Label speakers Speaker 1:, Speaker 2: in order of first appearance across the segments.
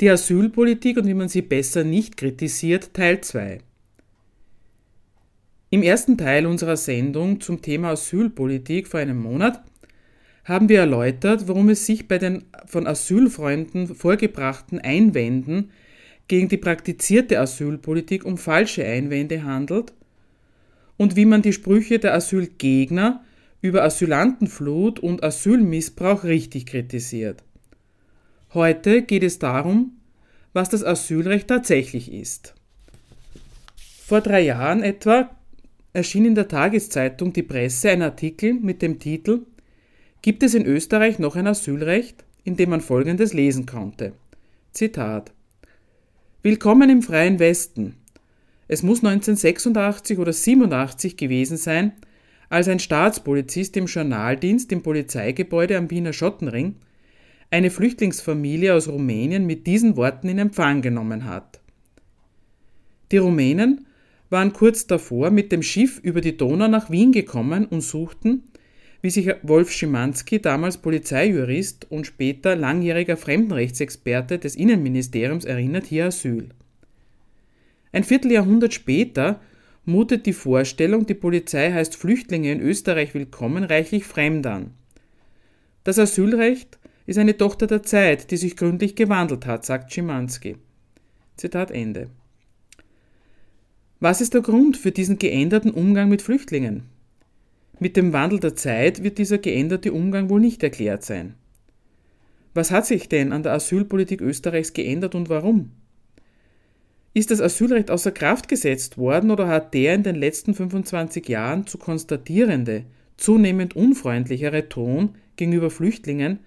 Speaker 1: Die Asylpolitik und wie man sie besser nicht kritisiert, Teil 2. Im ersten Teil unserer Sendung zum Thema Asylpolitik vor einem Monat haben wir erläutert, worum es sich bei den von Asylfreunden vorgebrachten Einwänden gegen die praktizierte Asylpolitik um falsche Einwände handelt und wie man die Sprüche der Asylgegner über Asylantenflut und Asylmissbrauch richtig kritisiert. Heute geht es darum, was das Asylrecht tatsächlich ist. Vor drei Jahren etwa erschien in der Tageszeitung Die Presse ein Artikel mit dem Titel Gibt es in Österreich noch ein Asylrecht, in dem man Folgendes lesen konnte. Zitat Willkommen im freien Westen. Es muss 1986 oder 87 gewesen sein, als ein Staatspolizist im Journaldienst im Polizeigebäude am Wiener Schottenring eine Flüchtlingsfamilie aus Rumänien mit diesen Worten in Empfang genommen hat. Die Rumänen waren kurz davor mit dem Schiff über die Donau nach Wien gekommen und suchten, wie sich Wolf Schimanski, damals Polizeijurist und später langjähriger Fremdenrechtsexperte des Innenministeriums, erinnert, hier Asyl. Ein Vierteljahrhundert später mutet die Vorstellung, die Polizei heißt Flüchtlinge in Österreich willkommen, reichlich fremd an. Das Asylrecht ist eine Tochter der Zeit, die sich gründlich gewandelt hat, sagt Schimanski. Zitat Ende. Was ist der Grund für diesen geänderten Umgang mit Flüchtlingen? Mit dem Wandel der Zeit wird dieser geänderte Umgang wohl nicht erklärt sein. Was hat sich denn an der Asylpolitik Österreichs geändert und warum? Ist das Asylrecht außer Kraft gesetzt worden oder hat der in den letzten 25 Jahren zu konstatierende, zunehmend unfreundlichere Ton gegenüber Flüchtlingen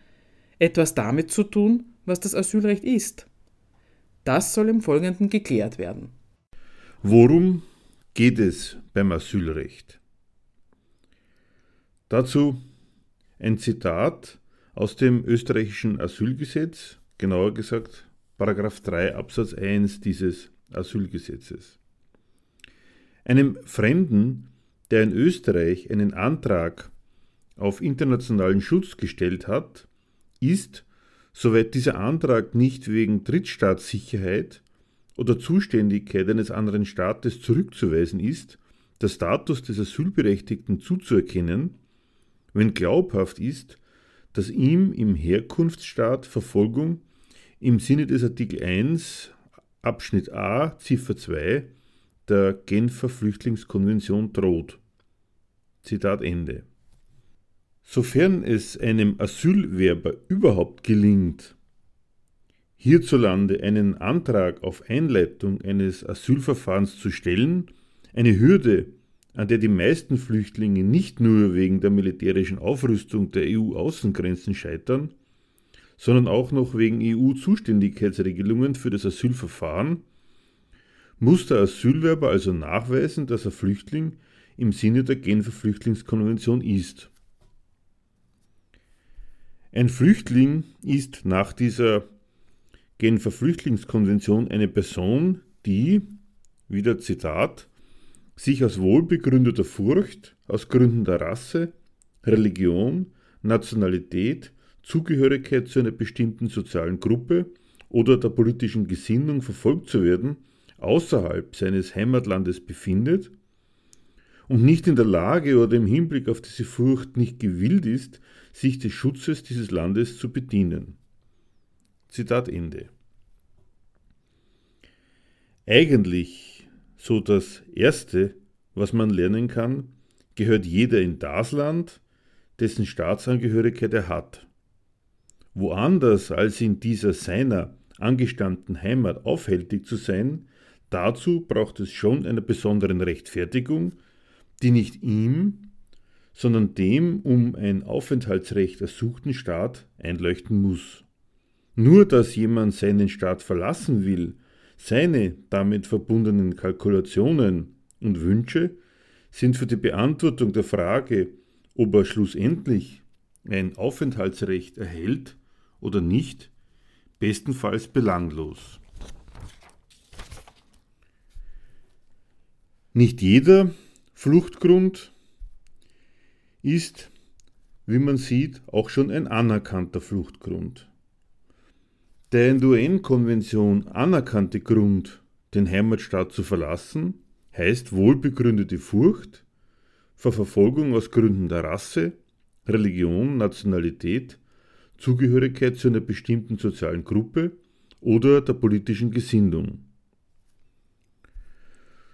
Speaker 1: etwas damit zu tun, was das Asylrecht ist. Das soll im Folgenden geklärt werden.
Speaker 2: Worum geht es beim Asylrecht? Dazu ein Zitat aus dem österreichischen Asylgesetz, genauer gesagt Paragraph 3 Absatz 1 dieses Asylgesetzes. Einem Fremden, der in Österreich einen Antrag auf internationalen Schutz gestellt hat, ist, soweit dieser Antrag nicht wegen Drittstaatssicherheit oder Zuständigkeit eines anderen Staates zurückzuweisen ist, der Status des Asylberechtigten zuzuerkennen, wenn glaubhaft ist, dass ihm im Herkunftsstaat Verfolgung im Sinne des Artikel 1 Abschnitt a Ziffer 2 der Genfer Flüchtlingskonvention droht. Zitat Ende. Sofern es einem Asylwerber überhaupt gelingt, hierzulande einen Antrag auf Einleitung eines Asylverfahrens zu stellen, eine Hürde, an der die meisten Flüchtlinge nicht nur wegen der militärischen Aufrüstung der EU-Außengrenzen scheitern, sondern auch noch wegen EU-Zuständigkeitsregelungen für das Asylverfahren, muss der Asylwerber also nachweisen, dass er Flüchtling im Sinne der Genfer Flüchtlingskonvention ist. Ein Flüchtling ist nach dieser Genfer Flüchtlingskonvention eine Person, die, wieder Zitat, sich aus wohlbegründeter Furcht, aus Gründen der Rasse, Religion, Nationalität, Zugehörigkeit zu einer bestimmten sozialen Gruppe oder der politischen Gesinnung verfolgt zu werden, außerhalb seines Heimatlandes befindet und nicht in der Lage oder im Hinblick auf diese Furcht nicht gewillt ist, sich des Schutzes dieses Landes zu bedienen. Zitat Ende. Eigentlich, so das Erste, was man lernen kann, gehört jeder in das Land, dessen Staatsangehörigkeit er hat. Woanders als in dieser seiner angestammten Heimat aufhältig zu sein, dazu braucht es schon einer besonderen Rechtfertigung, die nicht ihm, sondern dem um ein Aufenthaltsrecht ersuchten Staat einleuchten muss. Nur dass jemand seinen Staat verlassen will, Seine damit verbundenen Kalkulationen und Wünsche sind für die Beantwortung der Frage, ob er schlussendlich ein Aufenthaltsrecht erhält oder nicht, bestenfalls belanglos. Nicht jeder Fluchtgrund ist, wie man sieht, auch schon ein anerkannter Fluchtgrund. Der in der UN-Konvention anerkannte Grund, den Heimatstaat zu verlassen, heißt wohlbegründete Furcht vor Verfolgung aus Gründen der Rasse, Religion, Nationalität, Zugehörigkeit zu einer bestimmten sozialen Gruppe oder der politischen Gesinnung.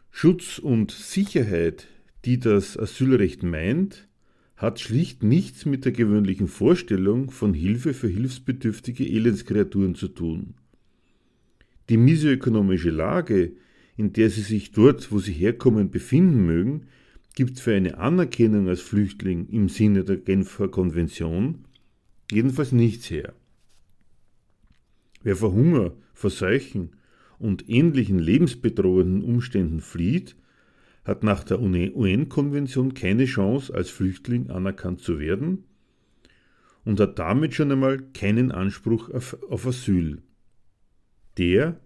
Speaker 2: Schutz und Sicherheit, die das Asylrecht meint, hat schlicht nichts mit der gewöhnlichen Vorstellung von Hilfe für hilfsbedürftige Elendskreaturen zu tun. Die misoökonomische Lage, in der sie sich dort, wo sie herkommen, befinden mögen, gibt für eine Anerkennung als Flüchtling im Sinne der Genfer Konvention jedenfalls nichts her. Wer vor Hunger, vor Seuchen und ähnlichen lebensbedrohenden Umständen flieht, hat nach der UN-Konvention keine Chance, als Flüchtling anerkannt zu werden und hat damit schon einmal keinen Anspruch auf, Asyl. Der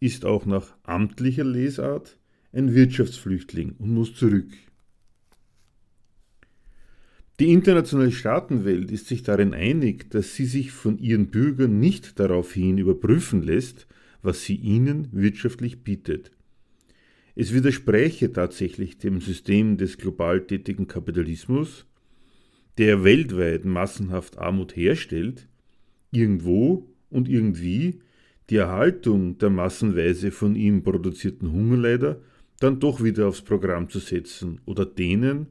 Speaker 2: ist auch nach amtlicher Lesart ein Wirtschaftsflüchtling und muss zurück. Die internationale Staatenwelt ist sich darin einig, dass sie sich von ihren Bürgern nicht daraufhin überprüfen lässt, was sie ihnen wirtschaftlich bietet. Es widerspräche tatsächlich dem System des global tätigen Kapitalismus, der weltweit massenhaft Armut herstellt, irgendwo und irgendwie die Erhaltung der massenweise von ihm produzierten Hungerleider dann doch wieder aufs Programm zu setzen oder denen,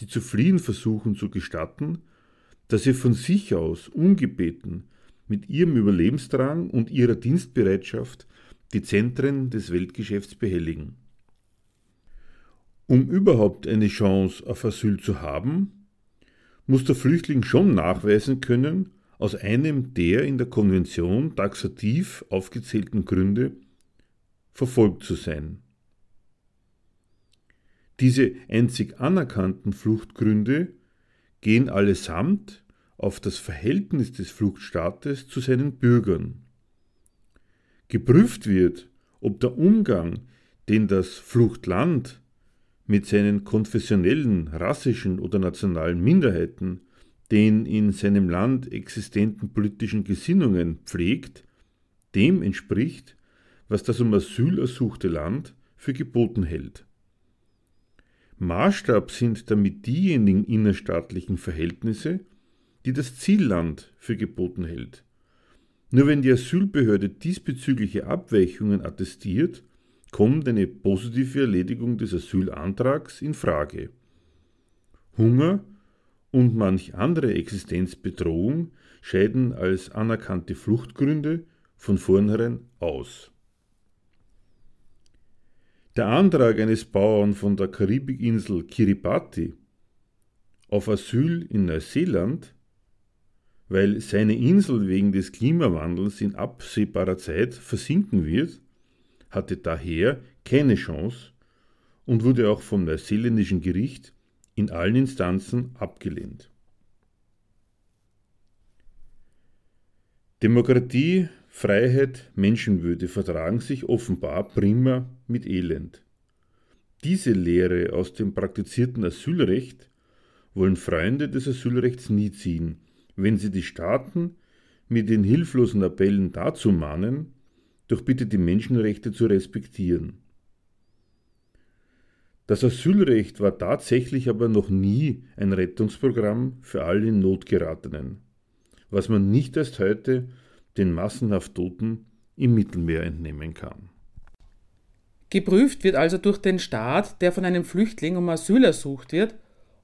Speaker 2: die zu fliehen versuchen, zu gestatten, dass sie von sich aus ungebeten mit ihrem Überlebensdrang und ihrer Dienstbereitschaft die Zentren des Weltgeschäfts behelligen. Um überhaupt eine Chance auf Asyl zu haben, muss der Flüchtling schon nachweisen können, aus einem der in der Konvention taxativ aufgezählten Gründe verfolgt zu sein. Diese einzig anerkannten Fluchtgründe gehen allesamt auf das Verhältnis des Fluchtstaates zu seinen Bürgern. Geprüft wird, ob der Umgang, den das Fluchtland mit seinen konfessionellen, rassischen oder nationalen Minderheiten, den in seinem Land existenten politischen Gesinnungen pflegt, dem entspricht, was das um Asyl ersuchte Land für geboten hält. Maßstab sind damit diejenigen innerstaatlichen Verhältnisse, die das Zielland für geboten hält. Nur wenn die Asylbehörde diesbezügliche Abweichungen attestiert, kommt eine positive Erledigung des Asylantrags in Frage. Hunger und manch andere Existenzbedrohung scheiden als anerkannte Fluchtgründe von vornherein aus. Der Antrag eines Bauern von der Karibikinsel Kiribati auf Asyl in Neuseeland, weil seine Insel wegen des Klimawandels in absehbarer Zeit versinken wird, hatte daher keine Chance und wurde auch vom neuseeländischen Gericht in allen Instanzen abgelehnt. Demokratie, Freiheit, Menschenwürde vertragen sich offenbar prima mit Elend. Diese Lehre aus dem praktizierten Asylrecht wollen Freunde des Asylrechts nie ziehen, wenn sie die Staaten mit den hilflosen Appellen dazu mahnen, doch bitte die Menschenrechte zu respektieren. Das Asylrecht war tatsächlich aber noch nie ein Rettungsprogramm für alle in Not geratenen, was man nicht erst heute den massenhaft Toten im Mittelmeer entnehmen kann.
Speaker 1: Geprüft wird also durch den Staat, der von einem Flüchtling um Asyl ersucht wird,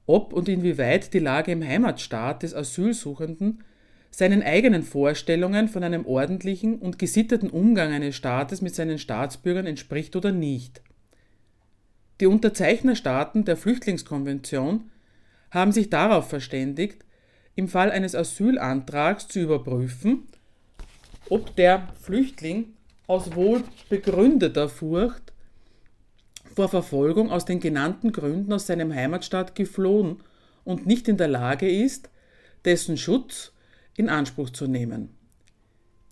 Speaker 1: ob und inwieweit die Lage im Heimatstaat des Asylsuchenden seinen eigenen Vorstellungen von einem ordentlichen und gesitteten Umgang eines Staates mit seinen Staatsbürgern entspricht oder nicht. Die Unterzeichnerstaaten der Flüchtlingskonvention haben sich darauf verständigt, im Fall eines Asylantrags zu überprüfen, ob der Flüchtling aus wohl begründeter Furcht vor Verfolgung aus den genannten Gründen aus seinem Heimatstaat geflohen und nicht in der Lage ist, dessen Schutz in Anspruch zu nehmen.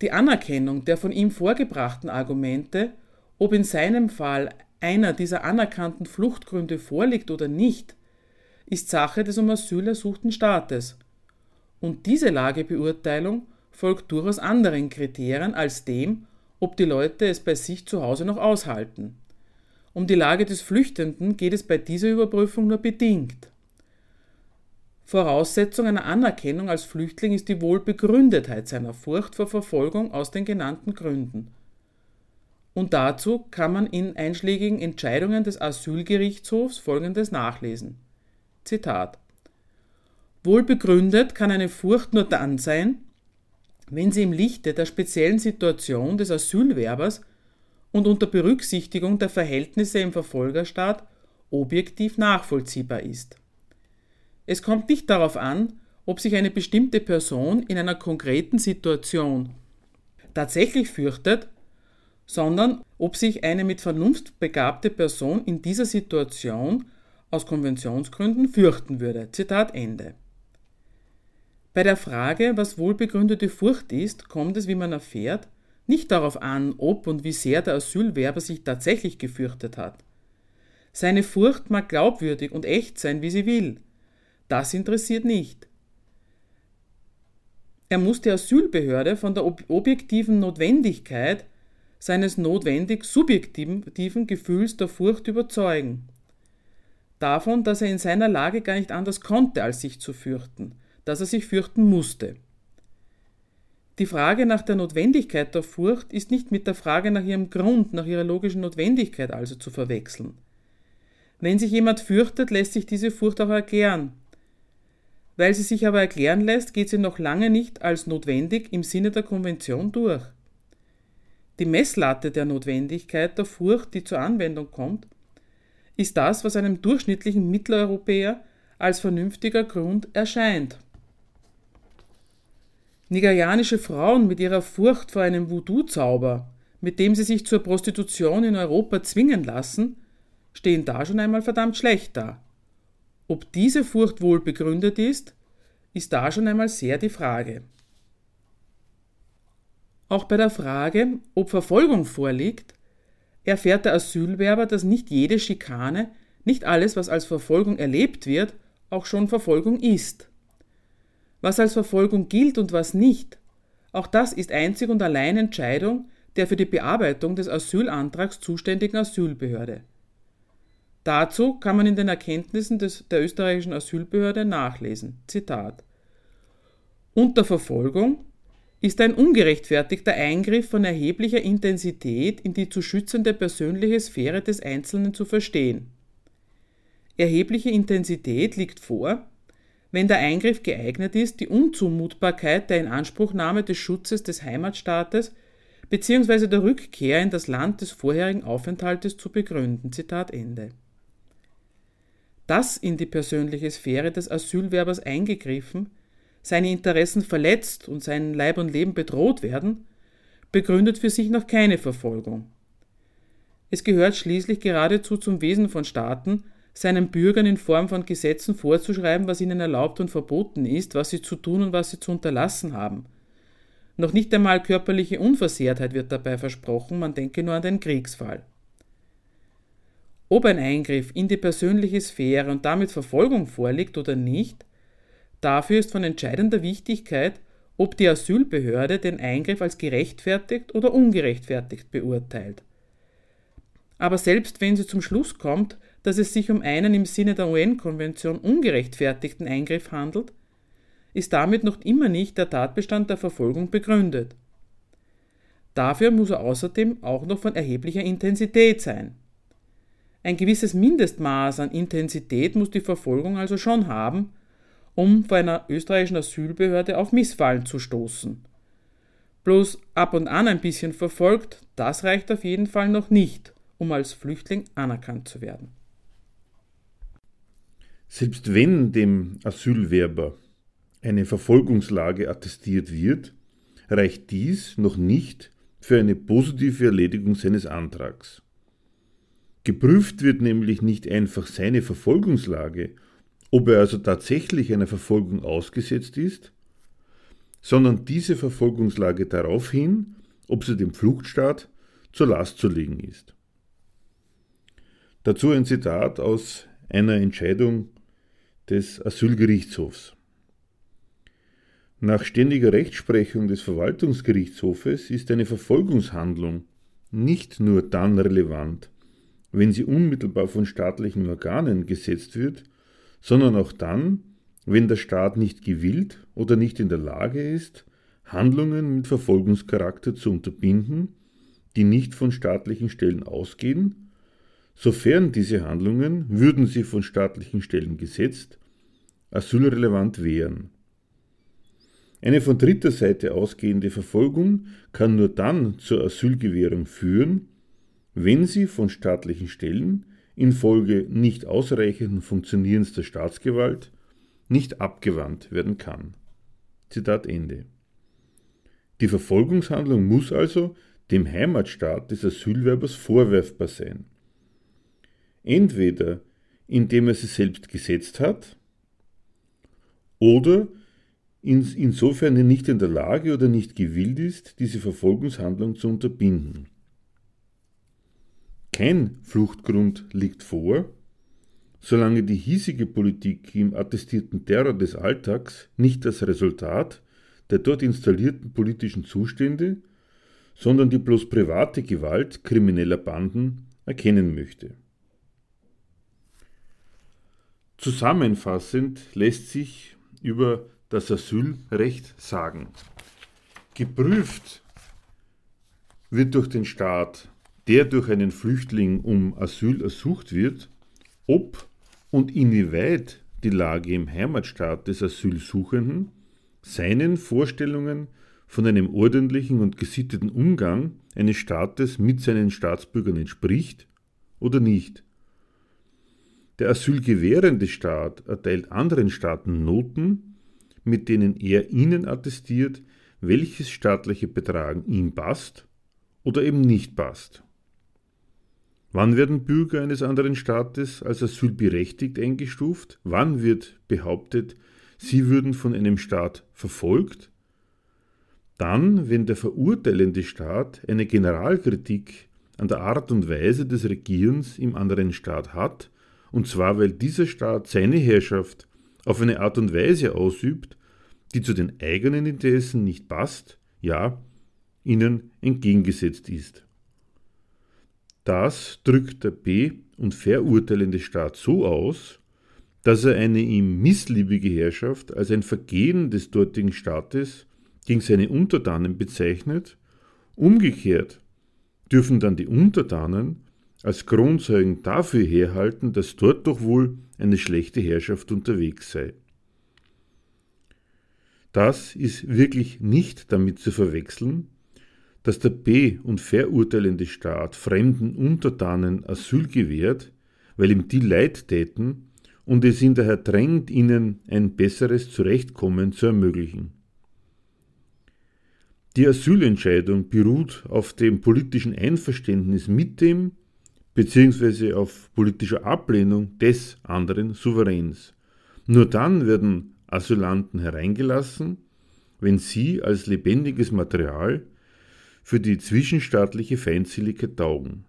Speaker 1: Die Anerkennung der von ihm vorgebrachten Argumente, ob in seinem Fall einer dieser anerkannten Fluchtgründe vorliegt oder nicht, ist Sache des um Asyl ersuchten Staates. Und diese Lagebeurteilung folgt durchaus anderen Kriterien als dem, ob die Leute es bei sich zu Hause noch aushalten. Um die Lage des Flüchtenden geht es bei dieser Überprüfung nur bedingt. Voraussetzung einer Anerkennung als Flüchtling ist die Wohlbegründetheit seiner Furcht vor Verfolgung aus den genannten Gründen. Und dazu kann man in einschlägigen Entscheidungen des Asylgerichtshofs Folgendes nachlesen. Zitat Wohlbegründet kann eine Furcht nur dann sein, wenn sie im Lichte der speziellen Situation des Asylwerbers und unter Berücksichtigung der Verhältnisse im Verfolgerstaat objektiv nachvollziehbar ist. Es kommt nicht darauf an, ob sich eine bestimmte Person in einer konkreten Situation tatsächlich fürchtet, sondern ob sich eine mit Vernunft begabte Person in dieser Situation aus Konventionsgründen fürchten würde. Zitat Ende. Bei der Frage, was wohlbegründete Furcht ist, kommt es, wie man erfährt, nicht darauf an, ob und wie sehr der Asylwerber sich tatsächlich gefürchtet hat. Seine Furcht mag glaubwürdig und echt sein, wie sie will. Das interessiert nicht. Er muss die Asylbehörde von der objektiven Notwendigkeit seines notwendig subjektiven Gefühls der Furcht überzeugen. Davon, dass er in seiner Lage gar nicht anders konnte, als sich zu fürchten, dass er sich fürchten musste. Die Frage nach der Notwendigkeit der Furcht ist nicht mit der Frage nach ihrem Grund, nach ihrer logischen Notwendigkeit also zu verwechseln. Wenn sich jemand fürchtet, lässt sich diese Furcht auch erklären, weil sie sich aber erklären lässt, geht sie noch lange nicht als notwendig im Sinne der Konvention durch. Die Messlatte der Notwendigkeit der Furcht, die zur Anwendung kommt, ist das, was einem durchschnittlichen Mitteleuropäer als vernünftiger Grund erscheint. Nigerianische Frauen mit ihrer Furcht vor einem Voodoo-Zauber, mit dem sie sich zur Prostitution in Europa zwingen lassen, stehen da schon einmal verdammt schlecht da. Ob diese Furcht wohl begründet ist, ist da schon einmal sehr die Frage. Auch bei der Frage, ob Verfolgung vorliegt, erfährt der Asylwerber, dass nicht jede Schikane, nicht alles, was als Verfolgung erlebt wird, auch schon Verfolgung ist. Was als Verfolgung gilt und was nicht, auch das ist einzig und allein Entscheidung der für die Bearbeitung des Asylantrags zuständigen Asylbehörde. Dazu kann man in den Erkenntnissen des, der österreichischen Asylbehörde nachlesen. Zitat. Unter Verfolgung ist ein ungerechtfertigter Eingriff von erheblicher Intensität in die zu schützende persönliche Sphäre des Einzelnen zu verstehen. Erhebliche Intensität liegt vor, wenn der Eingriff geeignet ist, die Unzumutbarkeit der Inanspruchnahme des Schutzes des Heimatstaates bzw. der Rückkehr in das Land des vorherigen Aufenthaltes zu begründen. Zitat Ende dass in die persönliche Sphäre des Asylwerbers eingegriffen, seine Interessen verletzt und sein Leib und Leben bedroht werden, begründet für sich noch keine Verfolgung. Es gehört schließlich geradezu zum Wesen von Staaten, seinen Bürgern in Form von Gesetzen vorzuschreiben, was ihnen erlaubt und verboten ist, was sie zu tun und was sie zu unterlassen haben. Noch nicht einmal körperliche Unversehrtheit wird dabei versprochen, man denke nur an den Kriegsfall. Ob ein Eingriff in die persönliche Sphäre und damit Verfolgung vorliegt oder nicht, dafür ist von entscheidender Wichtigkeit, ob die Asylbehörde den Eingriff als gerechtfertigt oder ungerechtfertigt beurteilt. Aber selbst wenn sie zum Schluss kommt, dass es sich um einen im Sinne der UN-Konvention ungerechtfertigten Eingriff handelt, ist damit noch immer nicht der Tatbestand der Verfolgung begründet. Dafür muss er außerdem auch noch von erheblicher Intensität sein. Ein gewisses Mindestmaß an Intensität muss die Verfolgung also schon haben, um vor einer österreichischen Asylbehörde auf Missfallen zu stoßen. Bloß ab und an ein bisschen verfolgt, das reicht auf jeden Fall noch nicht, um als Flüchtling anerkannt zu werden.
Speaker 2: Selbst wenn dem Asylwerber eine Verfolgungslage attestiert wird, reicht dies noch nicht, für eine positive Erledigung seines Antrags. Geprüft wird nämlich nicht einfach seine Verfolgungslage, ob er also tatsächlich einer Verfolgung ausgesetzt ist, sondern diese Verfolgungslage darauf hin, ob sie dem Fluchtstaat zur Last zu legen ist. Dazu ein Zitat aus einer Entscheidung des Asylgerichtshofs. Nach ständiger Rechtsprechung des Verwaltungsgerichtshofes ist eine Verfolgungshandlung nicht nur dann relevant, wenn sie unmittelbar von staatlichen Organen gesetzt wird, sondern auch dann, wenn der Staat nicht gewillt oder nicht in der Lage ist, Handlungen mit Verfolgungscharakter zu unterbinden, die nicht von staatlichen Stellen ausgehen, sofern diese Handlungen, würden sie von staatlichen Stellen gesetzt, asylrelevant wären. Eine von dritter Seite ausgehende Verfolgung kann nur dann zur Asylgewährung führen, wenn sie von staatlichen Stellen infolge nicht ausreichenden Funktionierens der Staatsgewalt nicht abgewandt werden kann. Zitat Ende. Die Verfolgungshandlung muss also dem Heimatstaat des Asylwerbers vorwerfbar sein. Entweder indem er sie selbst gesetzt hat oder insofern er nicht in der Lage oder nicht gewillt ist, diese Verfolgungshandlung zu unterbinden. Kein Fluchtgrund liegt vor, solange die hiesige Politik im attestierten Terror des Alltags nicht das Resultat der dort installierten politischen Zustände, sondern die bloß private Gewalt krimineller Banden erkennen möchte. Zusammenfassend lässt sich über das Asylrecht sagen. Geprüft wird durch den Staat, der durch einen Flüchtling um Asyl ersucht wird, ob und inwieweit die Lage im Heimatstaat des Asylsuchenden seinen Vorstellungen von einem ordentlichen und gesitteten Umgang eines Staates mit seinen Staatsbürgern entspricht oder nicht. Der asylgewährende Staat erteilt anderen Staaten Noten, mit denen er ihnen attestiert, welches staatliche Betragen ihm passt oder eben nicht passt. Wann werden Bürger eines anderen Staates als asylberechtigt eingestuft? Wann wird behauptet, sie würden von einem Staat verfolgt? Dann, wenn der verurteilende Staat eine Generalkritik an der Art und Weise des Regierens im anderen Staat hat, und zwar weil dieser Staat seine Herrschaft auf eine Art und Weise ausübt, die zu den eigenen Interessen nicht passt, ja, ihnen entgegengesetzt ist. Das drückt der B- und verurteilende Staat so aus, dass er eine ihm missliebige Herrschaft als ein Vergehen des dortigen Staates gegen seine Untertanen bezeichnet, umgekehrt dürfen dann die Untertanen als Kronzeugen dafür herhalten, dass dort doch wohl eine schlechte Herrschaft unterwegs sei. Das ist wirklich nicht damit zu verwechseln, dass der be- und verurteilende Staat fremden Untertanen Asyl gewährt, weil ihm die Leid täten und es ihn daher drängt, ihnen ein besseres Zurechtkommen zu ermöglichen. Die Asylentscheidung beruht auf dem politischen Einverständnis mit dem bzw. auf politischer Ablehnung des anderen Souveräns. Nur dann werden Asylanten hereingelassen, wenn sie als lebendiges Material für die zwischenstaatliche Feindseligkeit taugen.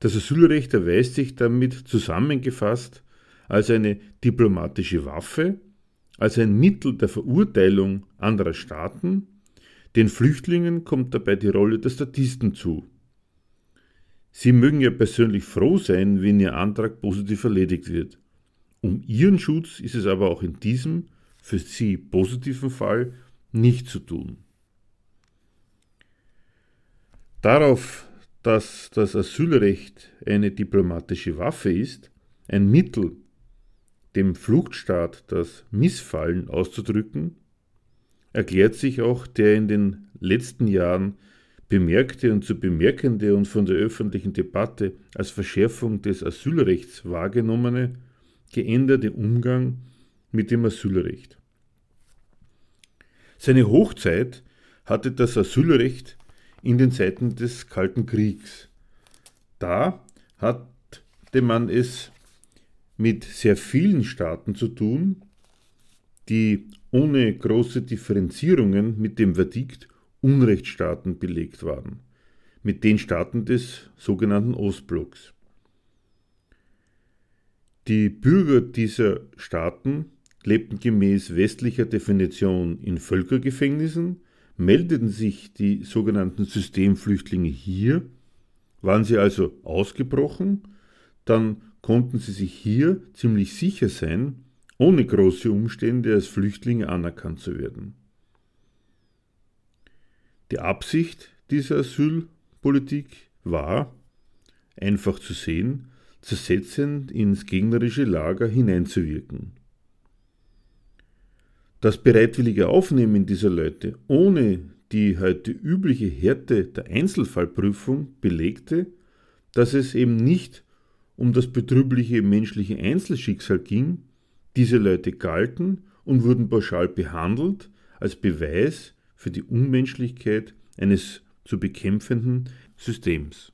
Speaker 2: Das Asylrecht erweist sich damit zusammengefasst als eine diplomatische Waffe, als ein Mittel der Verurteilung anderer Staaten, den Flüchtlingen kommt dabei die Rolle der Statisten zu. Sie mögen ja persönlich froh sein, wenn ihr Antrag positiv erledigt wird. Um ihren Schutz ist es aber auch in diesem für sie positiven Fall nicht zu tun. Darauf, dass das Asylrecht eine diplomatische Waffe ist, ein Mittel, dem Fluchtstaat das Missfallen auszudrücken, erklärt sich auch der in den letzten Jahren bemerkte und zu bemerkende und von der öffentlichen Debatte als Verschärfung des Asylrechts wahrgenommene geänderte Umgang mit dem Asylrecht. Seine Hochzeit hatte das Asylrecht in den Zeiten des Kalten Kriegs. Da hatte man es mit sehr vielen Staaten zu tun, die ohne große Differenzierungen mit dem Verdikt Unrechtsstaaten belegt waren, mit den Staaten des sogenannten Ostblocks. Die Bürger dieser Staaten lebten gemäß westlicher Definition in Völkergefängnissen, meldeten sich die sogenannten Systemflüchtlinge hier, waren sie also ausgebrochen, dann konnten sie sich hier ziemlich sicher sein, ohne große Umstände als Flüchtlinge anerkannt zu werden. Die Absicht dieser Asylpolitik war, einfach zu sehen, zersetzend ins gegnerische Lager hineinzuwirken. Das bereitwillige Aufnehmen dieser Leute ohne die heute übliche Härte der Einzelfallprüfung belegte, dass es eben nicht um das betrübliche menschliche Einzelschicksal ging, diese Leute galten und wurden pauschal behandelt als Beweis für die Unmenschlichkeit eines zu bekämpfenden Systems.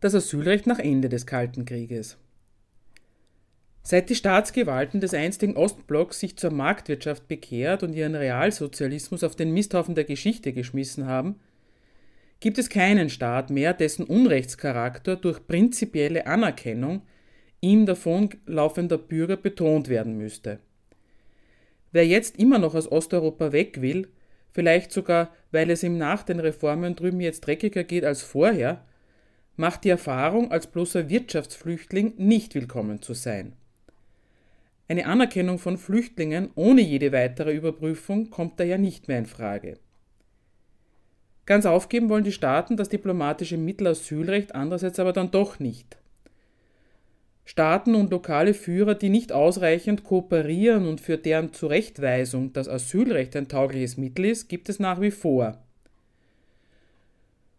Speaker 1: Das Asylrecht nach Ende des Kalten Krieges. Seit die Staatsgewalten des einstigen Ostblocks sich zur Marktwirtschaft bekehrt und ihren Realsozialismus auf den Misthaufen der Geschichte geschmissen haben, gibt es keinen Staat mehr, dessen Unrechtscharakter durch prinzipielle Anerkennung ihm davonlaufender Bürger betont werden müsste. Wer jetzt immer noch aus Osteuropa weg will, vielleicht sogar, weil es ihm nach den Reformen drüben jetzt dreckiger geht als vorher, macht die Erfahrung, als bloßer Wirtschaftsflüchtling nicht willkommen zu sein. Eine Anerkennung von Flüchtlingen ohne jede weitere Überprüfung kommt daher nicht mehr in Frage. Ganz aufgeben wollen die Staaten das diplomatische Mittel Asylrecht andererseits aber dann doch nicht. Staaten und lokale Führer, die nicht ausreichend kooperieren und für deren Zurechtweisung das Asylrecht ein taugliches Mittel ist, gibt es nach wie vor.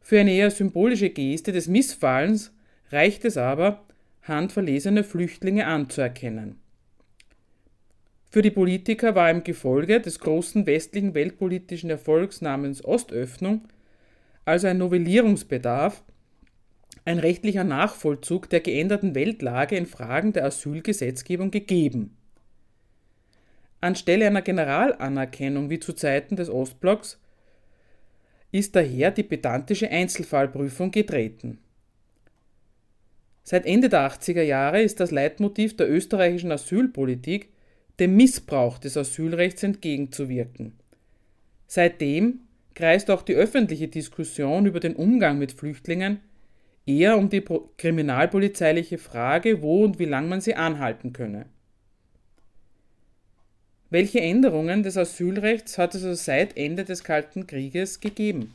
Speaker 1: Für eine eher symbolische Geste des Missfallens reicht es aber, handverlesene Flüchtlinge anzuerkennen. Für die Politiker war im Gefolge des großen westlichen weltpolitischen Erfolgs namens Ostöffnung also ein Novellierungsbedarf, ein rechtlicher Nachvollzug der geänderten Weltlage in Fragen der Asylgesetzgebung gegeben. Anstelle einer Generalanerkennung wie zu Zeiten des Ostblocks ist daher die pedantische Einzelfallprüfung getreten. Seit Ende der 80er Jahre ist das Leitmotiv der österreichischen Asylpolitik, dem Missbrauch des Asylrechts entgegenzuwirken. Seitdem kreist auch die öffentliche Diskussion über den Umgang mit Flüchtlingen eher um die kriminalpolizeiliche Frage, wo und wie lang man sie anhalten könne. Welche Änderungen des Asylrechts hat es also seit Ende des Kalten Krieges gegeben?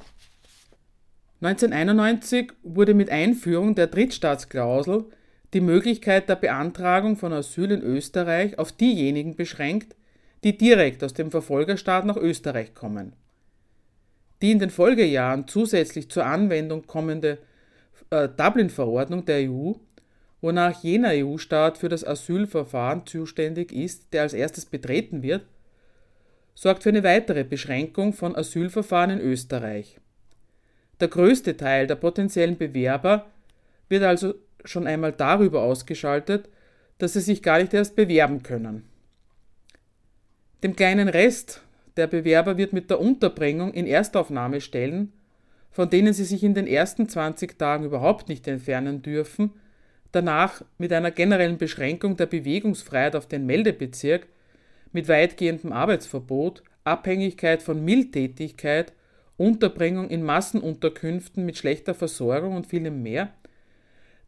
Speaker 1: 1991 wurde mit Einführung der Drittstaatsklausel die Möglichkeit der Beantragung von Asyl in Österreich auf diejenigen beschränkt, die direkt aus dem Verfolgerstaat nach Österreich kommen. Die in den Folgejahren zusätzlich zur Anwendung kommende äh, Dublin-Verordnung der EU, wonach jener EU-Staat für das Asylverfahren zuständig ist, der als erstes betreten wird, sorgt für eine weitere Beschränkung von Asylverfahren in Österreich. Der größte Teil der potenziellen Bewerber wird also schon einmal darüber ausgeschaltet, dass sie sich gar nicht erst bewerben können. Dem kleinen Rest der Bewerber wird mit der Unterbringung in Erstaufnahmestellen von denen sie sich in den ersten 20 Tagen überhaupt nicht entfernen dürfen, danach mit einer generellen Beschränkung der Bewegungsfreiheit auf den Meldebezirk, mit weitgehendem Arbeitsverbot, Abhängigkeit von Mildtätigkeit, Unterbringung in Massenunterkünften mit schlechter Versorgung und vielem mehr,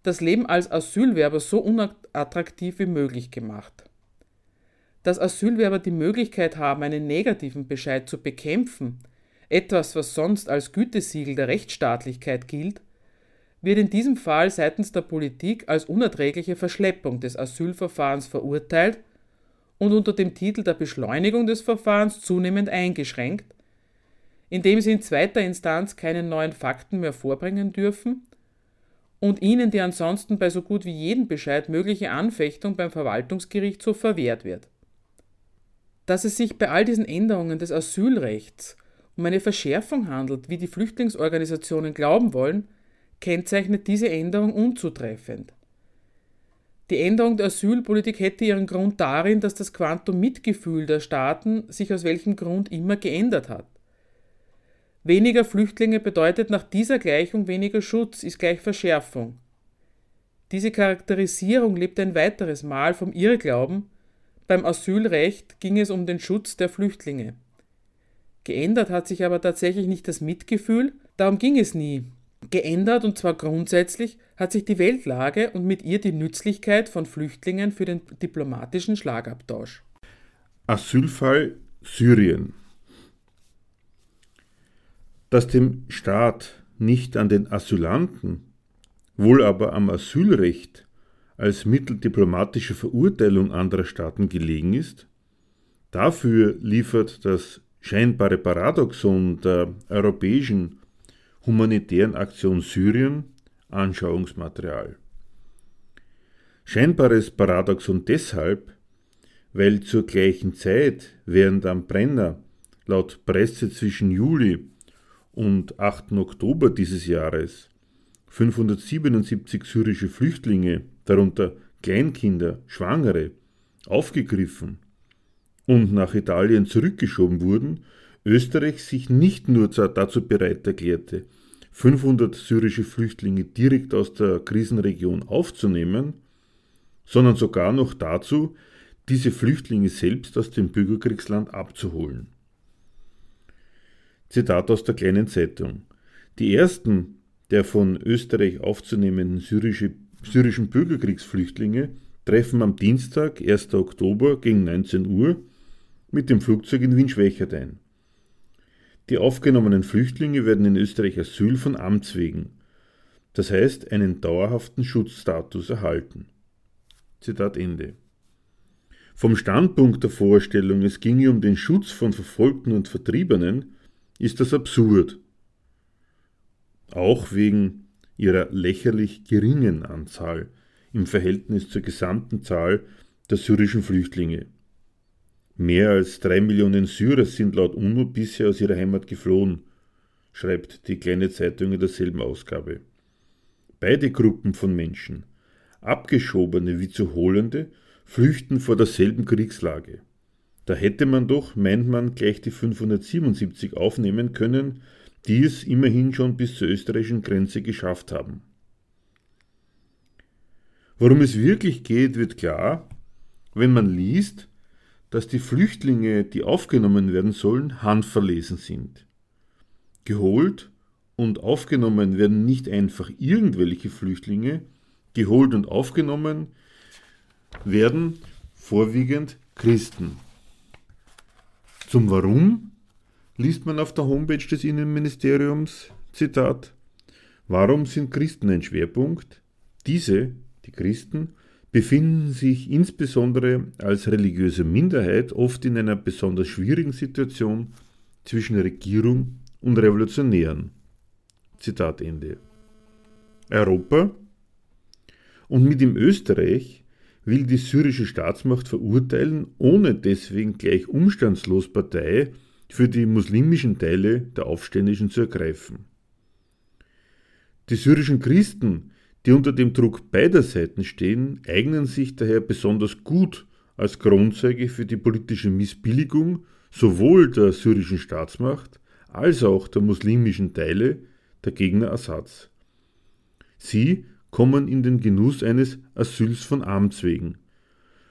Speaker 1: das Leben als Asylwerber so unattraktiv wie möglich gemacht. Dass Asylwerber die Möglichkeit haben, einen negativen Bescheid zu bekämpfen, etwas, was sonst als Gütesiegel der Rechtsstaatlichkeit gilt, wird in diesem Fall seitens der Politik als unerträgliche Verschleppung des Asylverfahrens verurteilt und unter dem Titel der Beschleunigung des Verfahrens zunehmend eingeschränkt, indem sie in zweiter Instanz keine neuen Fakten mehr vorbringen dürfen und ihnen die ansonsten bei so gut wie jedem Bescheid mögliche Anfechtung beim Verwaltungsgericht so verwehrt wird. Dass es sich bei all diesen Änderungen des Asylrechts um eine Verschärfung handelt, wie die Flüchtlingsorganisationen glauben wollen, kennzeichnet diese Änderung unzutreffend. Die Änderung der Asylpolitik hätte ihren Grund darin, dass das Quantum Mitgefühl der Staaten sich aus welchem Grund immer geändert hat. Weniger Flüchtlinge bedeutet nach dieser Gleichung weniger Schutz, ist gleich Verschärfung. Diese Charakterisierung lebt ein weiteres Mal vom Irrglauben, beim Asylrecht ging es um den Schutz der Flüchtlinge. Geändert hat sich aber tatsächlich nicht das Mitgefühl, darum ging es nie. Geändert, und zwar grundsätzlich, hat sich die Weltlage und mit ihr die Nützlichkeit von Flüchtlingen für den diplomatischen Schlagabtausch.
Speaker 2: Asylfall Syrien. Dass dem Staat nicht an den Asylanten, wohl aber am Asylrecht als Mittel diplomatischer Verurteilung anderer Staaten gelegen ist, dafür liefert das scheinbare Paradoxon der europäischen humanitären Aktion Syrien Anschauungsmaterial. Scheinbares Paradoxon deshalb, weil zur gleichen Zeit, während am Brenner laut Presse zwischen Juli und 8. Oktober dieses Jahres 577 syrische Flüchtlinge, darunter Kleinkinder, Schwangere, aufgegriffen und nach Italien zurückgeschoben wurden, Österreich sich nicht nur dazu bereit erklärte, 500 syrische Flüchtlinge direkt aus der Krisenregion aufzunehmen, sondern sogar noch dazu, diese Flüchtlinge selbst aus dem Bürgerkriegsland abzuholen. Zitat aus der kleinen Zeitung. Die ersten der von Österreich aufzunehmenden syrische, syrischen Bürgerkriegsflüchtlinge treffen am Dienstag, 1. Oktober gegen 19 Uhr mit dem Flugzeug in Wien-Schwächert ein. Die aufgenommenen Flüchtlinge werden in Österreich Asyl von Amts wegen, das heißt einen dauerhaften Schutzstatus erhalten. Zitat Ende. Vom Standpunkt der Vorstellung, es ginge um den Schutz von Verfolgten und Vertriebenen, ist das absurd. Auch wegen ihrer lächerlich geringen Anzahl im Verhältnis zur gesamten Zahl der syrischen Flüchtlinge. Mehr als drei Millionen Syrer sind laut UNO bisher aus ihrer Heimat geflohen, schreibt die kleine Zeitung in derselben Ausgabe. Beide Gruppen von Menschen, Abgeschobene wie zu Holende, flüchten vor derselben Kriegslage. Da hätte man doch, meint man, gleich die 577 aufnehmen können, die es immerhin schon bis zur österreichischen Grenze geschafft haben. Worum es wirklich geht, wird klar, wenn man liest, dass die Flüchtlinge, die aufgenommen werden sollen, handverlesen sind. Geholt und aufgenommen werden nicht einfach irgendwelche Flüchtlinge, geholt und aufgenommen werden vorwiegend Christen. Zum Warum liest man auf der Homepage des Innenministeriums, Zitat, Warum sind Christen ein Schwerpunkt? Diese, die Christen, befinden sich insbesondere als religiöse Minderheit oft in einer besonders schwierigen Situation zwischen Regierung und Revolutionären. Zitat Ende. Europa und mit ihm Österreich will die syrische Staatsmacht verurteilen, ohne deswegen gleich umstandslos Partei für die muslimischen Teile der Aufständischen zu ergreifen. Die syrischen Christen, die unter dem Druck beider Seiten stehen, eignen sich daher besonders gut als Kronzeuge für die politische Missbilligung sowohl der syrischen Staatsmacht als auch der muslimischen Teile der Gegner Assads. Sie kommen in den Genuss eines Asyls von Amts wegen,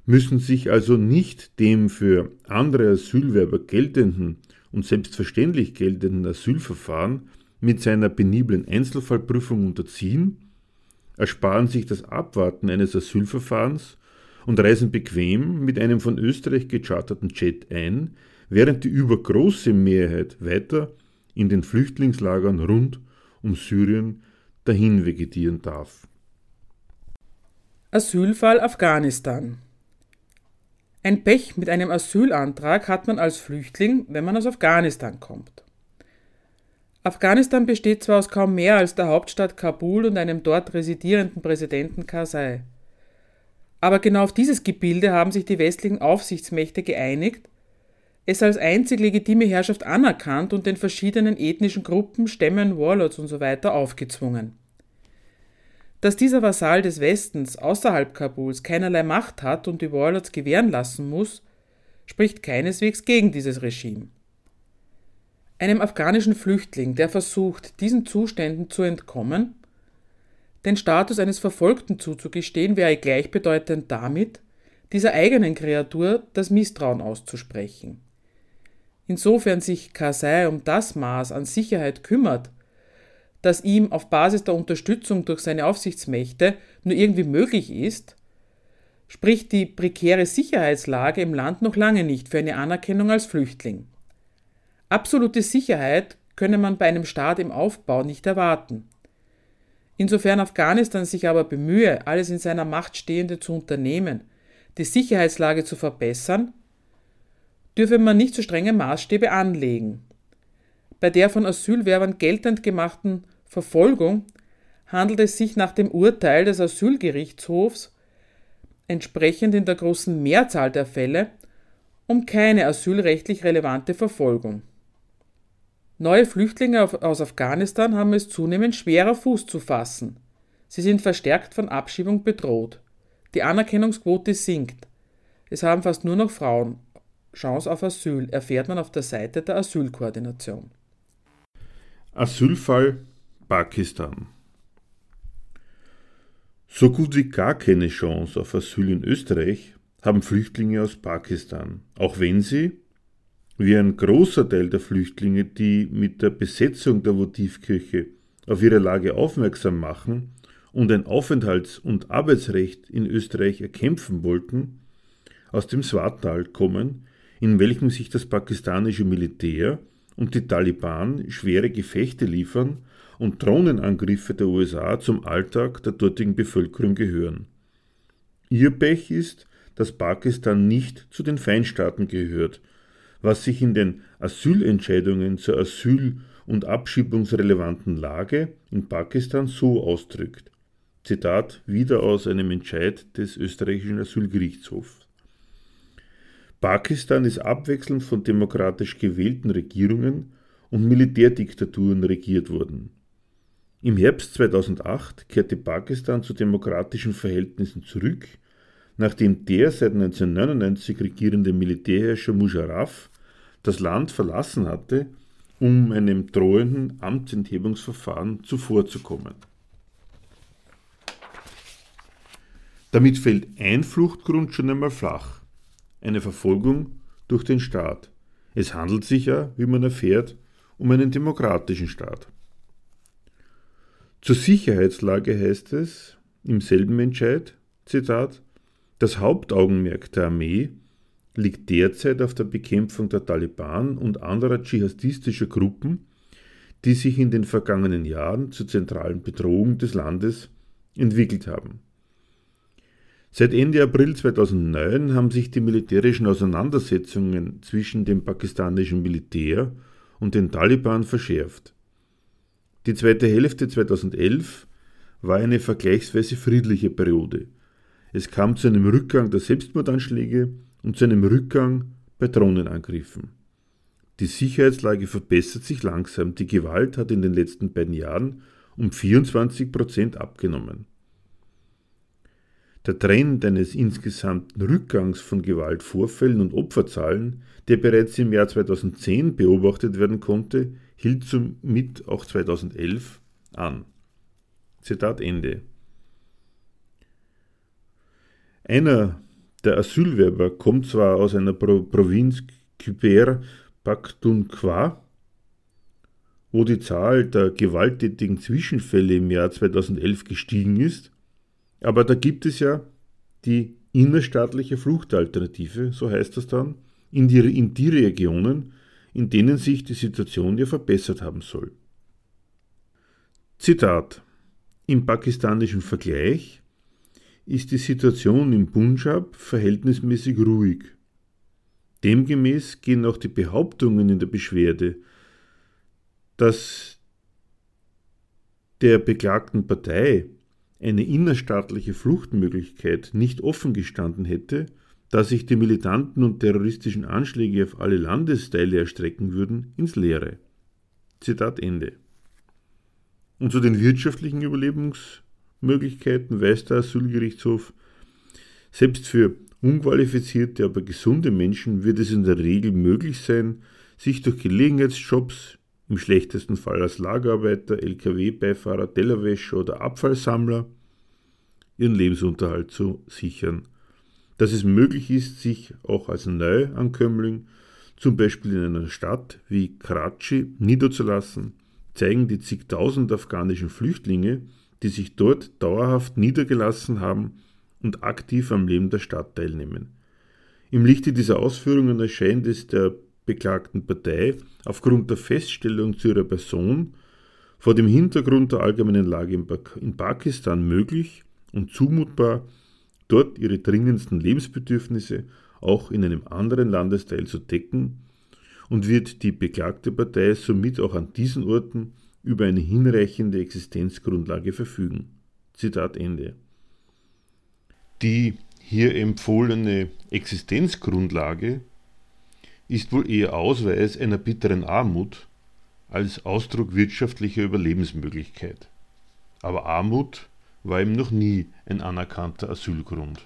Speaker 2: müssen sich also nicht dem für andere Asylwerber geltenden und selbstverständlich geltenden Asylverfahren mit seiner peniblen Einzelfallprüfung unterziehen, ersparen sich das Abwarten eines Asylverfahrens und reisen bequem mit einem von Österreich gecharterten Jet ein, während die übergroße Mehrheit weiter in den Flüchtlingslagern rund um Syrien dahin vegetieren darf.
Speaker 1: Asylfall Afghanistan Ein Pech mit einem Asylantrag hat man als Flüchtling, wenn man aus Afghanistan kommt. Afghanistan besteht zwar aus kaum mehr als der Hauptstadt Kabul und einem dort residierenden Präsidenten Karzai. Aber genau auf dieses Gebilde haben sich die westlichen Aufsichtsmächte geeinigt, es als einzig legitime Herrschaft anerkannt und den verschiedenen ethnischen Gruppen, Stämmen, Warlords usw. So aufgezwungen. Dass dieser Vasall des Westens außerhalb Kabuls keinerlei Macht hat und die Warlords gewähren lassen muss, spricht keineswegs gegen dieses Regime. Einem afghanischen Flüchtling, der versucht, diesen Zuständen zu entkommen, den Status eines Verfolgten zuzugestehen, wäre gleichbedeutend damit, dieser eigenen Kreatur das Misstrauen auszusprechen. Insofern sich Kasai um das Maß an Sicherheit kümmert, das ihm auf Basis der Unterstützung durch seine Aufsichtsmächte nur irgendwie möglich ist, spricht die prekäre Sicherheitslage im Land noch lange nicht für eine Anerkennung als Flüchtling. Absolute Sicherheit könne man bei einem Staat im Aufbau nicht erwarten. Insofern Afghanistan sich aber bemühe, alles in seiner Macht Stehende zu unternehmen, die Sicherheitslage zu verbessern, dürfe man nicht zu strenge Maßstäbe anlegen. Bei der von Asylwerbern geltend gemachten Verfolgung handelt es sich nach dem Urteil des Asylgerichtshofs entsprechend in der großen Mehrzahl der Fälle um keine asylrechtlich relevante Verfolgung. Neue Flüchtlinge aus Afghanistan haben es zunehmend schwerer Fuß zu fassen. Sie sind verstärkt von Abschiebung bedroht. Die Anerkennungsquote sinkt. Es haben fast nur noch Frauen Chance auf Asyl erfährt man auf der Seite der Asylkoordination.
Speaker 2: Asylfall Pakistan. So gut wie gar keine Chance auf Asyl in Österreich haben Flüchtlinge aus Pakistan, auch wenn sie, wie ein großer Teil der Flüchtlinge, die mit der Besetzung der Votivkirche auf ihre Lage aufmerksam machen und ein Aufenthalts- und Arbeitsrecht in Österreich erkämpfen wollten, aus dem Swartal kommen, in welchem sich das pakistanische Militär und die Taliban schwere Gefechte liefern und Drohnenangriffe der USA zum Alltag der dortigen Bevölkerung gehören. Ihr Pech ist, dass Pakistan nicht zu den Feinstaaten gehört, was sich in den Asylentscheidungen zur asyl- und abschiebungsrelevanten Lage in Pakistan so ausdrückt. Zitat wieder aus einem Entscheid des österreichischen Asylgerichtshofs. Pakistan ist abwechselnd von demokratisch gewählten Regierungen und Militärdiktaturen regiert worden. Im Herbst 2008 kehrte Pakistan zu demokratischen Verhältnissen zurück, nachdem der seit 1999 regierende Militärherrscher Musharraf das Land verlassen hatte, um einem drohenden Amtsenthebungsverfahren zuvorzukommen. Damit fällt ein Fluchtgrund schon einmal flach, eine Verfolgung durch den Staat. Es handelt sich ja, wie man erfährt, um einen demokratischen Staat. Zur Sicherheitslage heißt es im selben Entscheid, Zitat, das Hauptaugenmerk der Armee liegt derzeit auf der Bekämpfung der Taliban und anderer dschihadistischer Gruppen, die sich in den vergangenen Jahren zur zentralen Bedrohung des Landes entwickelt haben. Seit Ende April 2009 haben sich die militärischen Auseinandersetzungen zwischen dem pakistanischen Militär und den Taliban verschärft. Die zweite Hälfte 2011 war eine vergleichsweise friedliche Periode. Es kam zu einem Rückgang der Selbstmordanschläge und zu einem Rückgang bei Drohnenangriffen. Die Sicherheitslage verbessert sich langsam. Die Gewalt hat in den letzten beiden Jahren um 24 Prozent abgenommen. Der Trend eines insgesamten Rückgangs von Gewaltvorfällen und Opferzahlen, der bereits im Jahr 2010 beobachtet werden konnte, hielt somit auch 2011 an. Zitat Ende. Einer der Asylwerber kommt zwar aus einer Pro Provinz Khyber Pakhtunkhwa, wo die Zahl der gewalttätigen Zwischenfälle im Jahr 2011 gestiegen ist, aber da gibt es ja die innerstaatliche Fluchtalternative, so heißt das dann, in die, in die Regionen, in denen sich die Situation ja verbessert haben soll. Zitat Im pakistanischen Vergleich ist die Situation im Punjab verhältnismäßig ruhig. Demgemäß gehen auch die Behauptungen in der Beschwerde, dass der beklagten Partei eine innerstaatliche Fluchtmöglichkeit nicht offen gestanden hätte, da sich die militanten und terroristischen Anschläge auf alle Landesteile erstrecken würden, ins Leere. Zitat Ende. Und zu den wirtschaftlichen Überlebensmöglichkeiten weist der Asylgerichtshof, selbst für unqualifizierte, aber gesunde Menschen wird es in der Regel möglich sein, sich durch Gelegenheitsjobs im schlechtesten Fall als Lagerarbeiter, Lkw-Beifahrer, Tellerwäscher oder Abfallsammler, ihren Lebensunterhalt zu sichern. Dass es möglich ist, sich auch als Neuankömmling, zum Beispiel in einer Stadt wie Karachi, niederzulassen, zeigen die zigtausend afghanischen Flüchtlinge, die sich dort dauerhaft niedergelassen haben und aktiv am Leben der Stadt teilnehmen. Im Lichte dieser Ausführungen erscheint es der beklagten Partei aufgrund der Feststellung zu ihrer Person vor dem Hintergrund der allgemeinen Lage in Pakistan möglich und zumutbar, dort ihre dringendsten Lebensbedürfnisse auch in einem anderen Landesteil zu decken und wird die beklagte Partei somit auch an diesen Orten über eine hinreichende Existenzgrundlage verfügen. Zitat Ende. Die hier empfohlene Existenzgrundlage ist wohl eher Ausweis einer bitteren Armut als Ausdruck wirtschaftlicher Überlebensmöglichkeit. Aber Armut war ihm noch nie ein anerkannter Asylgrund.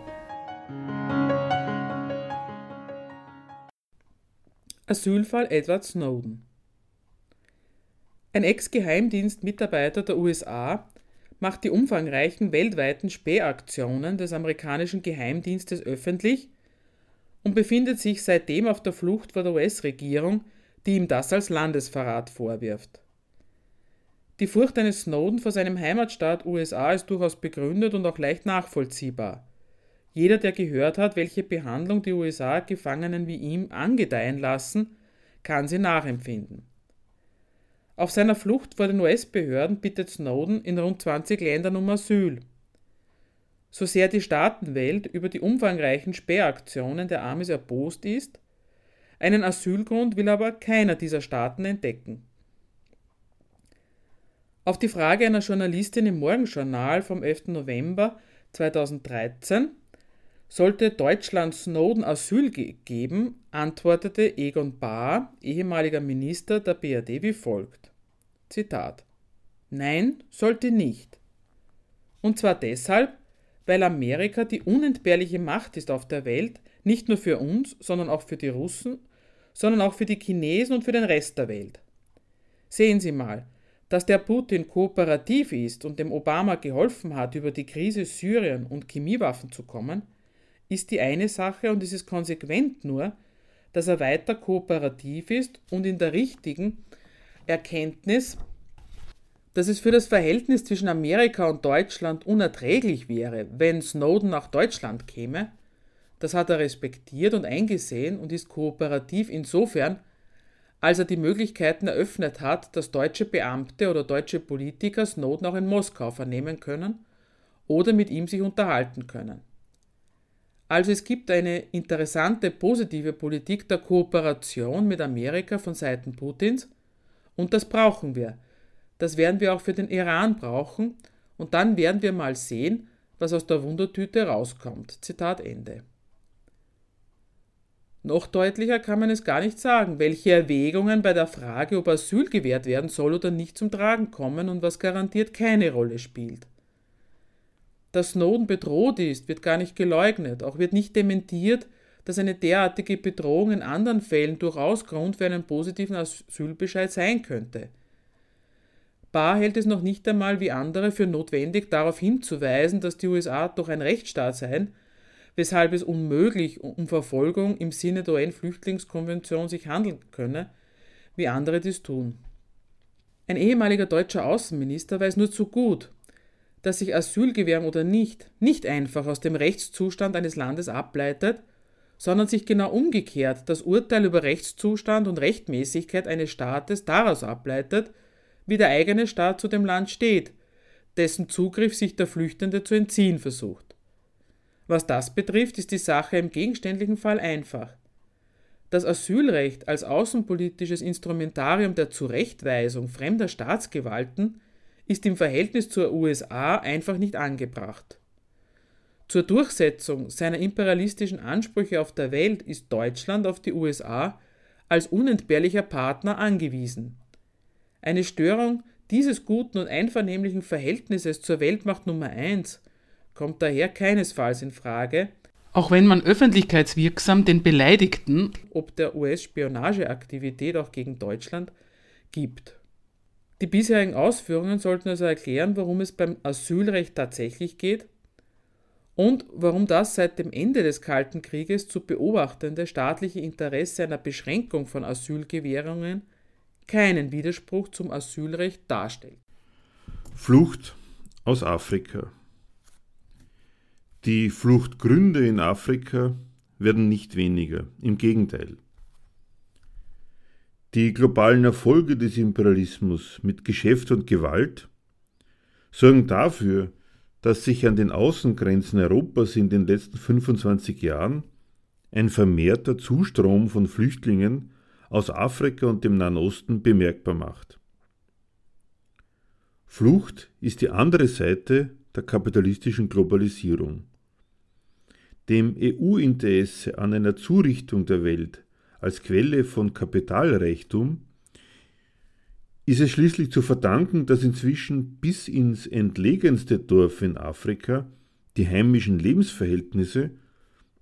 Speaker 1: Asylfall Edward Snowden Ein Ex-Geheimdienstmitarbeiter der USA macht die umfangreichen weltweiten Spähaktionen des amerikanischen Geheimdienstes öffentlich und befindet sich seitdem auf der Flucht vor der US-Regierung, die ihm das als Landesverrat vorwirft. Die Furcht eines Snowden vor seinem Heimatstaat USA ist durchaus begründet und auch leicht nachvollziehbar. Jeder, der gehört hat, welche Behandlung die USA Gefangenen wie ihm angedeihen lassen, kann sie nachempfinden. Auf seiner Flucht vor den US-Behörden bittet Snowden in rund 20 Ländern um Asyl. So sehr die Staatenwelt über die umfangreichen Sperraktionen der Amis erbost ist, einen Asylgrund will aber keiner dieser Staaten entdecken. Auf die Frage einer Journalistin im Morgenjournal vom 11. November 2013, sollte Deutschland Snowden Asyl ge geben, antwortete Egon Bahr, ehemaliger Minister der BRD, wie folgt. Zitat. Nein, sollte nicht. Und zwar deshalb, weil Amerika die unentbehrliche Macht ist auf der Welt, nicht nur für uns, sondern auch für die Russen, sondern auch für die Chinesen und für den Rest der Welt. Sehen Sie mal, dass der Putin kooperativ ist und dem Obama geholfen hat, über die Krise Syrien und Chemiewaffen zu kommen, ist die eine Sache und es ist konsequent nur, dass er weiter kooperativ ist und in der richtigen Erkenntnis, dass es für das Verhältnis zwischen Amerika und Deutschland unerträglich wäre, wenn Snowden nach Deutschland käme, das hat er respektiert und eingesehen und ist kooperativ insofern, als er die Möglichkeiten eröffnet hat, dass deutsche Beamte oder deutsche Politiker Snowden auch in Moskau vernehmen können oder mit ihm sich unterhalten können. Also es gibt eine interessante positive Politik der Kooperation mit Amerika von Seiten Putins und das brauchen wir. Das werden wir auch für den Iran brauchen und dann werden wir mal sehen, was aus der Wundertüte rauskommt. Zitat Ende. Noch deutlicher kann man es gar nicht sagen, welche Erwägungen bei der Frage, ob Asyl gewährt werden soll oder nicht zum Tragen kommen und was garantiert keine Rolle spielt. Dass Snowden bedroht ist, wird gar nicht geleugnet, auch wird nicht dementiert, dass eine derartige Bedrohung in anderen Fällen durchaus Grund für einen positiven Asylbescheid sein könnte. Barr hält es noch nicht einmal wie andere für notwendig, darauf hinzuweisen, dass die USA doch ein Rechtsstaat seien weshalb es unmöglich um Verfolgung im Sinne der UN-Flüchtlingskonvention sich handeln könne, wie andere dies tun. Ein ehemaliger deutscher Außenminister weiß nur zu gut, dass sich Asylgewährung oder nicht nicht einfach aus dem Rechtszustand eines Landes ableitet, sondern sich genau umgekehrt das Urteil über Rechtszustand und Rechtmäßigkeit eines Staates daraus ableitet, wie der eigene Staat zu dem Land steht, dessen Zugriff sich der Flüchtende zu entziehen versucht. Was das betrifft, ist die Sache im gegenständlichen Fall einfach. Das Asylrecht als außenpolitisches Instrumentarium der Zurechtweisung fremder Staatsgewalten ist im Verhältnis zur USA einfach nicht angebracht. Zur Durchsetzung seiner imperialistischen Ansprüche auf der Welt ist Deutschland auf die USA als unentbehrlicher Partner angewiesen. Eine Störung dieses guten und einvernehmlichen Verhältnisses zur Weltmacht Nummer 1 kommt daher keinesfalls in Frage, auch wenn man öffentlichkeitswirksam den Beleidigten, ob der US-Spionageaktivität auch gegen Deutschland, gibt. Die bisherigen Ausführungen sollten also erklären, worum es beim Asylrecht tatsächlich geht und warum das seit dem Ende des Kalten Krieges zu beobachtende staatliche Interesse einer Beschränkung von Asylgewährungen keinen Widerspruch zum Asylrecht darstellt.
Speaker 2: Flucht aus Afrika. Die Fluchtgründe in Afrika werden nicht weniger, im Gegenteil. Die globalen Erfolge des Imperialismus mit Geschäft und Gewalt sorgen dafür, dass sich an den Außengrenzen Europas in den letzten 25 Jahren ein vermehrter Zustrom von Flüchtlingen aus Afrika und dem Nahen Osten bemerkbar macht. Flucht ist die andere Seite der kapitalistischen Globalisierung dem EU-Interesse an einer Zurichtung der Welt als Quelle von Kapitalreichtum, ist es schließlich zu verdanken, dass inzwischen bis ins entlegenste Dorf in Afrika die heimischen Lebensverhältnisse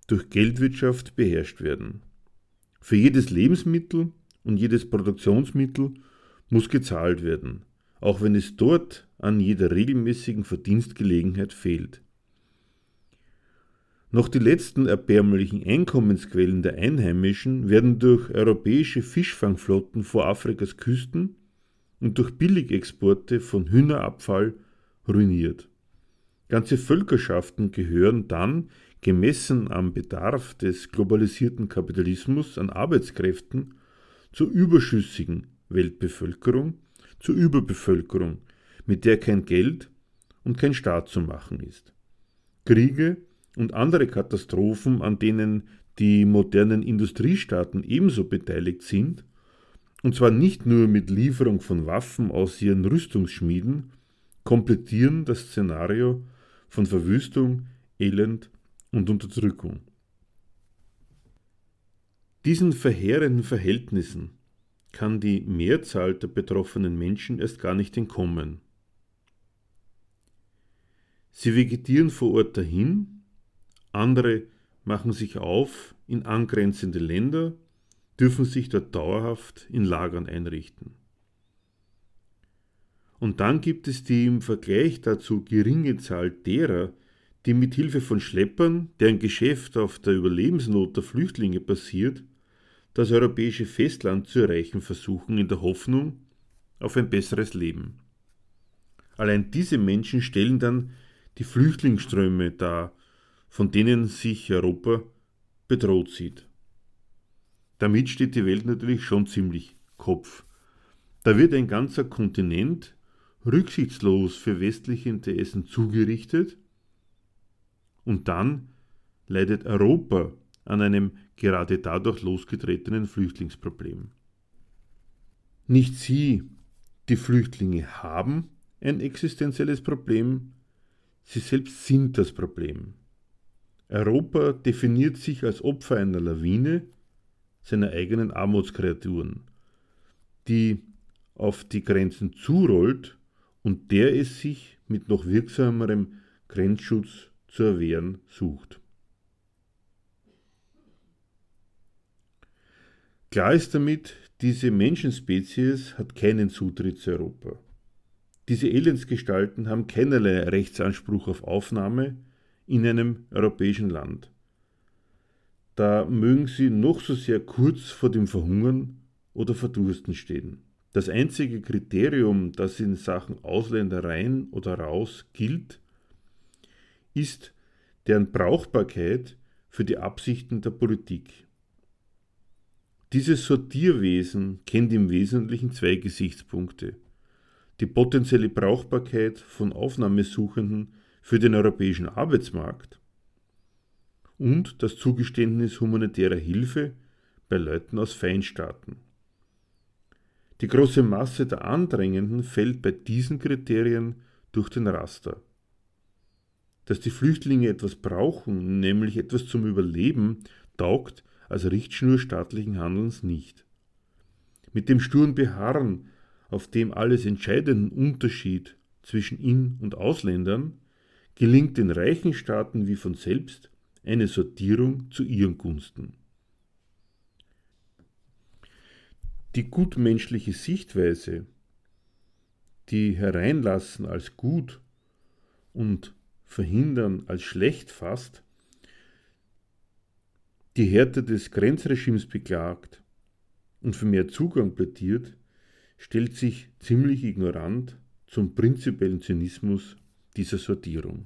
Speaker 2: durch Geldwirtschaft beherrscht werden. Für jedes Lebensmittel und jedes Produktionsmittel muss gezahlt werden. auch wenn es dort an jeder regelmäßigen Verdienstgelegenheit fehlt. Noch die letzten erbärmlichen Einkommensquellen der Einheimischen werden durch europäische Fischfangflotten vor Afrikas Küsten und durch Billigexporte von Hühnerabfall ruiniert. Ganze Völkerschaften gehören dann, gemessen am Bedarf des globalisierten Kapitalismus an Arbeitskräften, zur überschüssigen Weltbevölkerung, zur Überbevölkerung, mit der kein Geld und kein Staat zu machen ist. Kriege und andere Katastrophen, an denen die modernen Industriestaaten ebenso beteiligt sind, und zwar nicht nur mit Lieferung von Waffen aus ihren Rüstungsschmieden, komplettieren das Szenario von Verwüstung, Elend und Unterdrückung. Diesen verheerenden Verhältnissen kann die Mehrzahl der betroffenen Menschen erst gar nicht entkommen. Sie vegetieren vor Ort dahin, andere machen sich auf in angrenzende Länder, dürfen sich dort dauerhaft in Lagern einrichten. Und dann gibt es die im Vergleich dazu geringe Zahl derer, die mit Hilfe von Schleppern, deren Geschäft auf der Überlebensnot der Flüchtlinge basiert, das europäische Festland zu erreichen versuchen, in der Hoffnung auf ein besseres Leben. Allein diese Menschen stellen dann die Flüchtlingsströme dar, von denen sich Europa bedroht sieht. Damit steht die Welt natürlich schon ziemlich Kopf. Da wird ein ganzer Kontinent rücksichtslos für westliche Interessen zugerichtet und dann leidet Europa an einem gerade dadurch losgetretenen Flüchtlingsproblem. Nicht sie, die Flüchtlinge, haben ein existenzielles Problem, sie selbst sind das Problem. Europa definiert sich als Opfer einer Lawine seiner eigenen Armutskreaturen, die auf die Grenzen zurollt und der es sich mit noch wirksamerem Grenzschutz zu erwehren sucht. Klar ist damit, diese Menschenspezies hat keinen Zutritt zu Europa. Diese Elendsgestalten haben keinerlei Rechtsanspruch auf Aufnahme in einem europäischen Land. Da mögen sie noch so sehr kurz vor dem Verhungern oder Verdursten stehen. Das einzige Kriterium, das in Sachen Ausländer rein oder raus gilt, ist deren Brauchbarkeit für die Absichten der Politik. Dieses Sortierwesen kennt im Wesentlichen zwei Gesichtspunkte. Die potenzielle Brauchbarkeit von Aufnahmesuchenden für den europäischen Arbeitsmarkt und das Zugeständnis humanitärer Hilfe bei Leuten aus Feinstaaten. Die große Masse der Andrängenden fällt bei diesen Kriterien durch den Raster. Dass die Flüchtlinge etwas brauchen, nämlich etwas zum Überleben, taugt als Richtschnur staatlichen Handelns nicht. Mit dem sturen Beharren auf dem alles entscheidenden Unterschied zwischen In- und Ausländern gelingt den reichen Staaten wie von selbst eine Sortierung zu ihren Gunsten. Die gutmenschliche Sichtweise, die Hereinlassen als gut und Verhindern als schlecht fasst, die Härte des Grenzregimes beklagt und für mehr Zugang plädiert, stellt sich ziemlich ignorant zum prinzipiellen Zynismus dieser Sortierung.